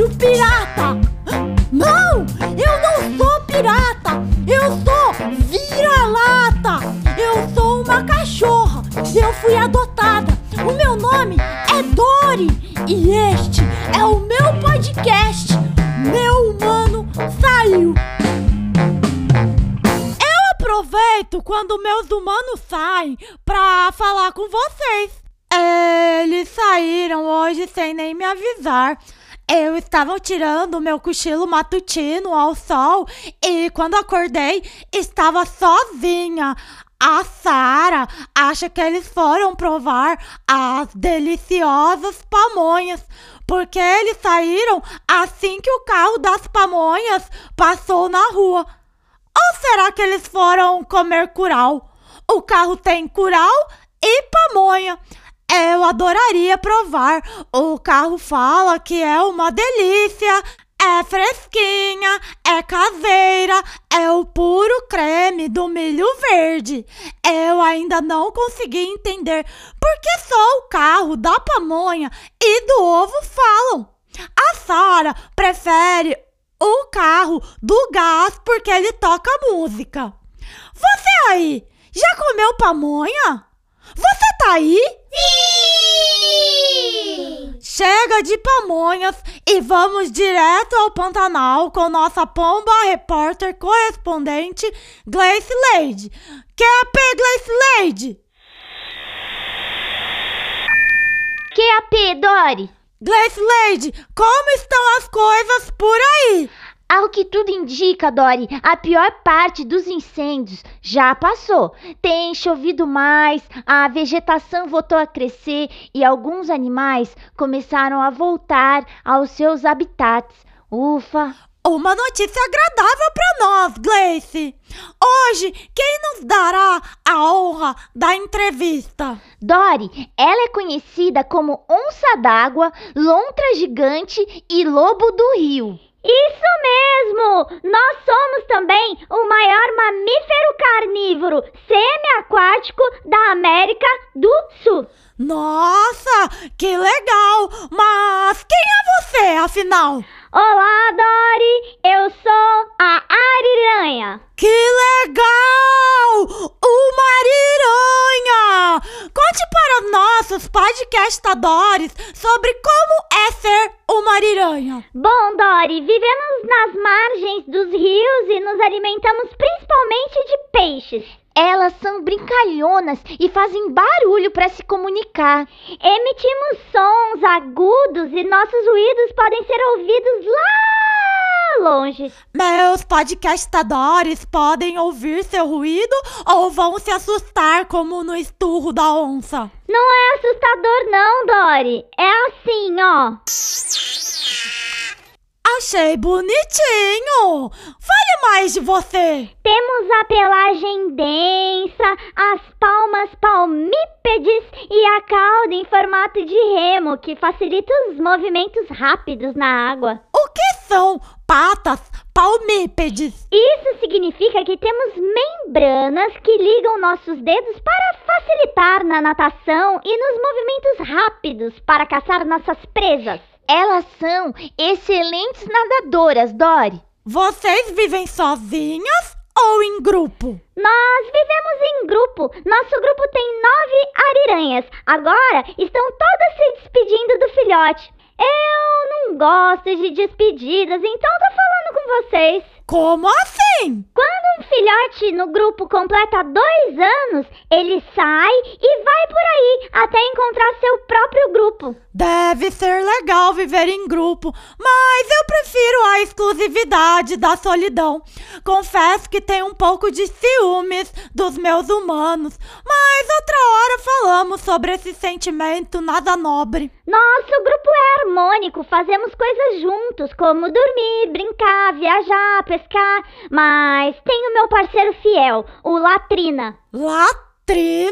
rádio pirata! Não! Eu não sou pirata! Eu sou vira-lata! Eu sou uma cachorra! Eu fui adotada! O meu nome é Dori! E este é o meu podcast! Meu humano saiu! Eu aproveito quando meus humanos saem pra falar com vocês. Eles saíram hoje sem nem me avisar. Eu estava tirando meu cochilo matutino ao sol e quando acordei estava sozinha. A Sara acha que eles foram provar as deliciosas pamonhas, porque eles saíram assim que o carro das pamonhas passou na rua. Ou será que eles foram comer curau? O carro tem curau e pamonha. Eu adoraria provar. O carro fala que é uma delícia, é fresquinha, é caseira, é o puro creme do milho verde. Eu ainda não consegui entender por que só o carro da pamonha e do ovo falam. A Sara prefere o carro do gás porque ele toca música. Você aí, já comeu pamonha? Você tá aí? Sim! Chega de pamonhas e vamos direto ao Pantanal com nossa pomba repórter correspondente Gleice Lady. QAP Gleice Lady! QAP, Dori! Gleice Lady, como estão as coisas por aí? Ao que tudo indica, Dori, a pior parte dos incêndios já passou. Tem chovido mais, a vegetação voltou a crescer e alguns animais começaram a voltar aos seus habitats. Ufa! Uma notícia agradável para nós, Gleice. Hoje, quem nos dará a honra da entrevista? Dori, ela é conhecida como onça d'água, lontra gigante e lobo do rio. Isso mesmo! Nós somos também o maior mamífero carnívoro semiaquático da América do Sul. Nossa, que legal! Mas quem é você, afinal? Olá, Dori! Eu sou a Ariranha. Que legal! Uma ariranha! Conte para os nossos podcastadores sobre como é ser uma ariranha. Bom, Dori, vivemos nas margens dos rios e nos alimentamos principalmente de peixes. Elas são brincalhonas e fazem barulho para se comunicar. Emitimos sons agudos e nossos ruídos podem ser ouvidos lá longe. Meus podcastadores podem ouvir seu ruído ou vão se assustar como no esturro da onça? Não é assustador não, Dori. É assim, ó. Achei bonitinho! Fale mais de você! Temos a pelagem densa, as palmas palmípedes e a cauda em formato de remo, que facilita os movimentos rápidos na água. São patas palmípedes? Isso significa que temos membranas que ligam nossos dedos para facilitar na natação e nos movimentos rápidos para caçar nossas presas. Elas são excelentes nadadoras, Dori. Vocês vivem sozinhas ou em grupo? Nós vivemos em grupo. Nosso grupo tem nove ariranhas. Agora estão todas se despedindo do filhote. Eu não gosto de despedidas, então tô falando com vocês. Como assim? Quando um filhote no grupo completa dois anos, ele sai e vai por aí até encontrar seu próprio grupo. Deve ser legal viver em grupo, mas eu prefiro a exclusividade da solidão. Confesso que tenho um pouco de ciúmes dos meus humanos, mas outra hora falamos sobre esse sentimento nada nobre. Nosso grupo é harmônico, fazemos coisas juntos, como dormir, brincar, viajar, pescar, mas tenho meu parceiro fiel, o Latrina. Latrina?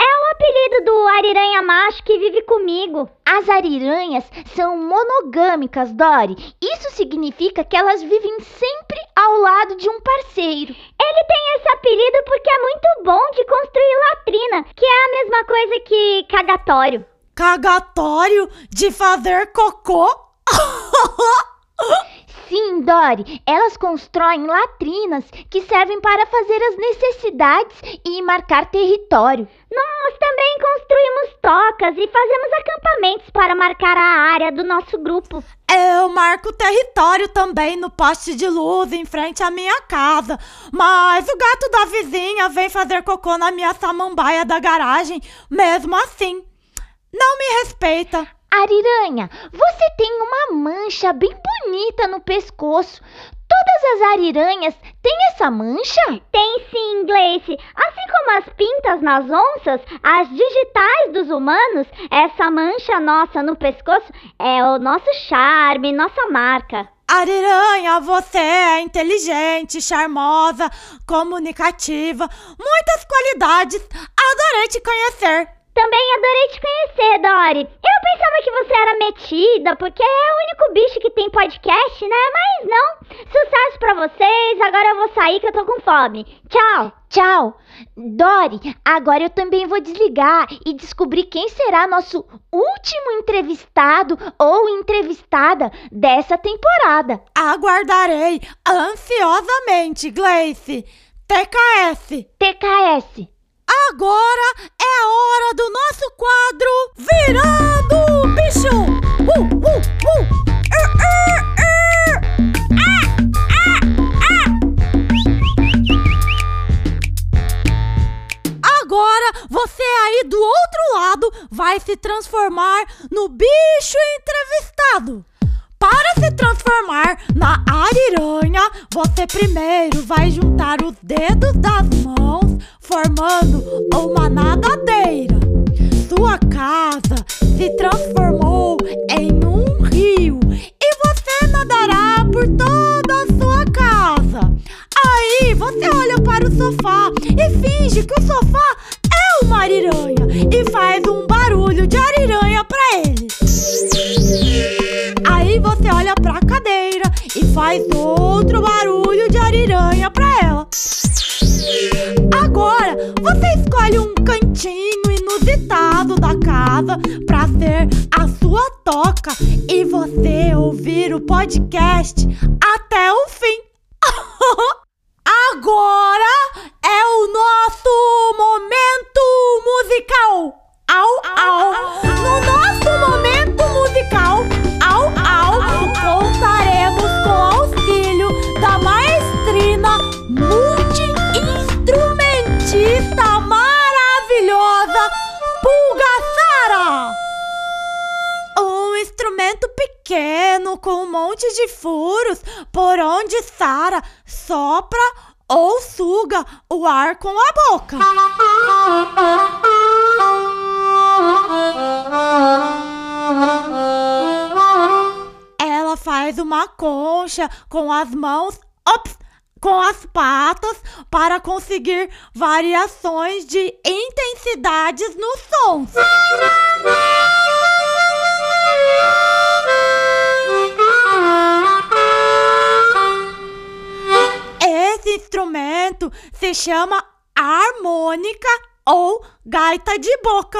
É o apelido do ariranha macho que vive comigo. As ariranhas são monogâmicas, Dori. Isso significa que elas vivem sempre ao lado de um parceiro. Ele tem esse apelido porque é muito bom de construir latrina, que é a mesma coisa que cagatório. Cagatório de fazer cocô? Sim, Dori, elas constroem latrinas que servem para fazer as necessidades e marcar território. Nós também construímos tocas e fazemos acampamentos para marcar a área do nosso grupo. Eu marco território também no poste de luz em frente à minha casa. Mas o gato da vizinha vem fazer cocô na minha samambaia da garagem, mesmo assim. Não me respeita. Ariranha, você tem uma mancha bem bonita no pescoço. Todas as ariranhas têm essa mancha? Tem sim, Gleice. Assim como as pintas nas onças, as digitais dos humanos, essa mancha nossa no pescoço é o nosso charme, nossa marca. Ariranha, você é inteligente, charmosa, comunicativa, muitas qualidades. Adorei te conhecer. Também adorei te conhecer, Dori. Eu pensava que você era metida, porque é o único bicho que tem podcast, né? Mas não. Sucesso pra vocês. Agora eu vou sair que eu tô com fome. Tchau. Tchau. Dori, agora eu também vou desligar e descobrir quem será nosso último entrevistado ou entrevistada dessa temporada. Aguardarei ansiosamente, Gleice. TKS. TKS. Agora é a hora do nosso quadro Virando Bicho! Uh, uh, uh! Agora você aí do outro lado vai se transformar no bicho entrevistado. Para se transformar na ariranha, você primeiro vai juntar os dedos das mãos, formando uma nadadeira. Sua casa se transformou em um rio e você nadará por toda a sua casa. Aí você olha para o sofá e finge que o sofá faz outro barulho de ariranha pra ela. Agora você escolhe um cantinho inusitado da casa pra ser a sua toca e você ouvir o podcast até o fim. Agora é o nosso momento musical. Au, au. No nosso momento musical, com um monte de furos por onde Sara sopra ou suga o ar com a boca. Ela faz uma concha com as mãos, ops, com as patas para conseguir variações de intensidades nos sons. Instrumento se chama harmônica ou gaita de boca.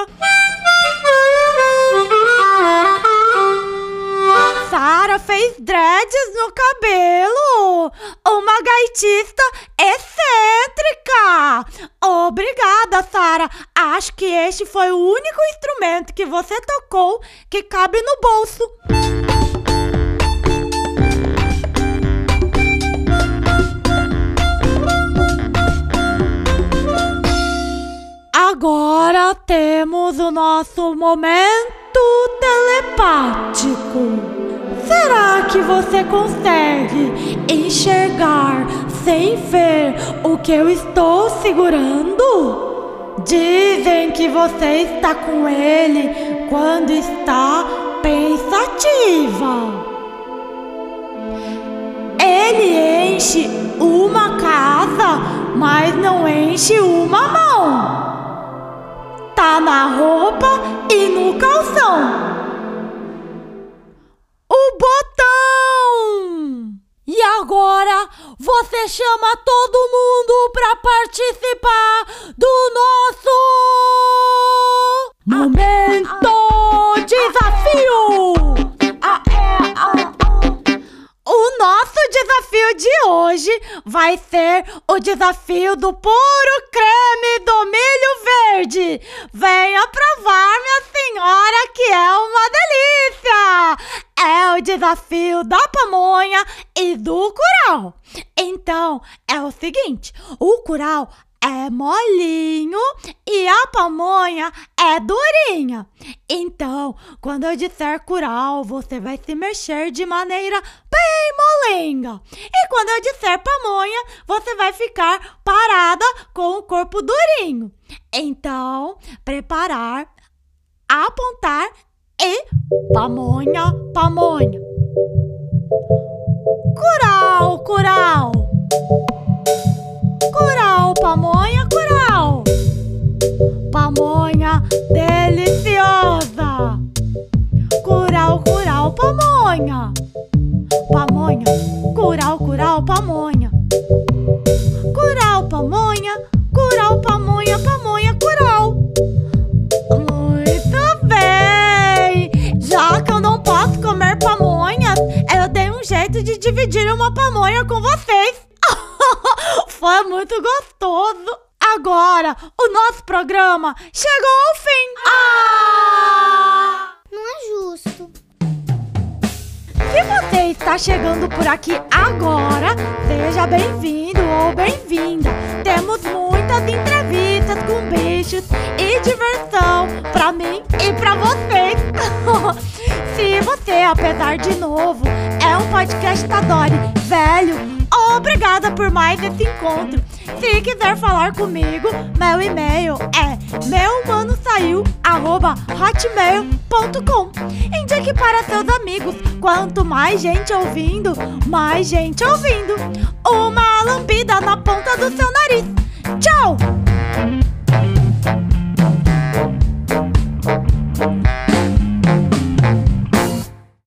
Sara fez dreads no cabelo. Uma gaitista excêntrica. Obrigada, Sara. Acho que este foi o único instrumento que você tocou que cabe no bolso. Temos o nosso momento telepático. Será que você consegue enxergar sem ver o que eu estou segurando? Dizem que você está com ele quando está pensativa. Ele enche uma casa, mas não enche uma mão tá na roupa e no calção. O botão! E agora você chama todo mundo para participar do nosso momento desafio. O nosso desafio de hoje vai ser o desafio do puro creme do milho verde. Venha provar, minha senhora, que é uma delícia! É o desafio da pamonha e do curau. Então, é o seguinte: o curau é molinho e a pamonha é durinha. Então, quando eu disser curau, você vai se mexer de maneira bem molenga. E quando eu disser pamonha, você vai ficar parada com o corpo durinho. Então, preparar, apontar e pamonha, pamonha. Curau, curau. Curau, pamonha, curau. Pamonha deliciosa. Curau, curau, pamonha. Pamonha, curau, curau, pamonha. Curau, pamonha, curau, pamonha, pamonha, de dividir uma pamonha com vocês. Foi muito gostoso. Agora, o nosso programa chegou ao fim. Ah! Não é justo. Se você está chegando por aqui agora, seja bem-vindo ou bem-vinda. Temos muitas entrevistas com bichos e diversão para mim e para vocês. Se você, apesar de novo, é um podcast adore, Velho, obrigada por mais esse encontro. Se quiser falar comigo, meu e-mail é meumanosaiu@hotmail.com. Indique para seus amigos. Quanto mais gente ouvindo, mais gente ouvindo. Uma lambida na ponta do seu nariz. Tchau!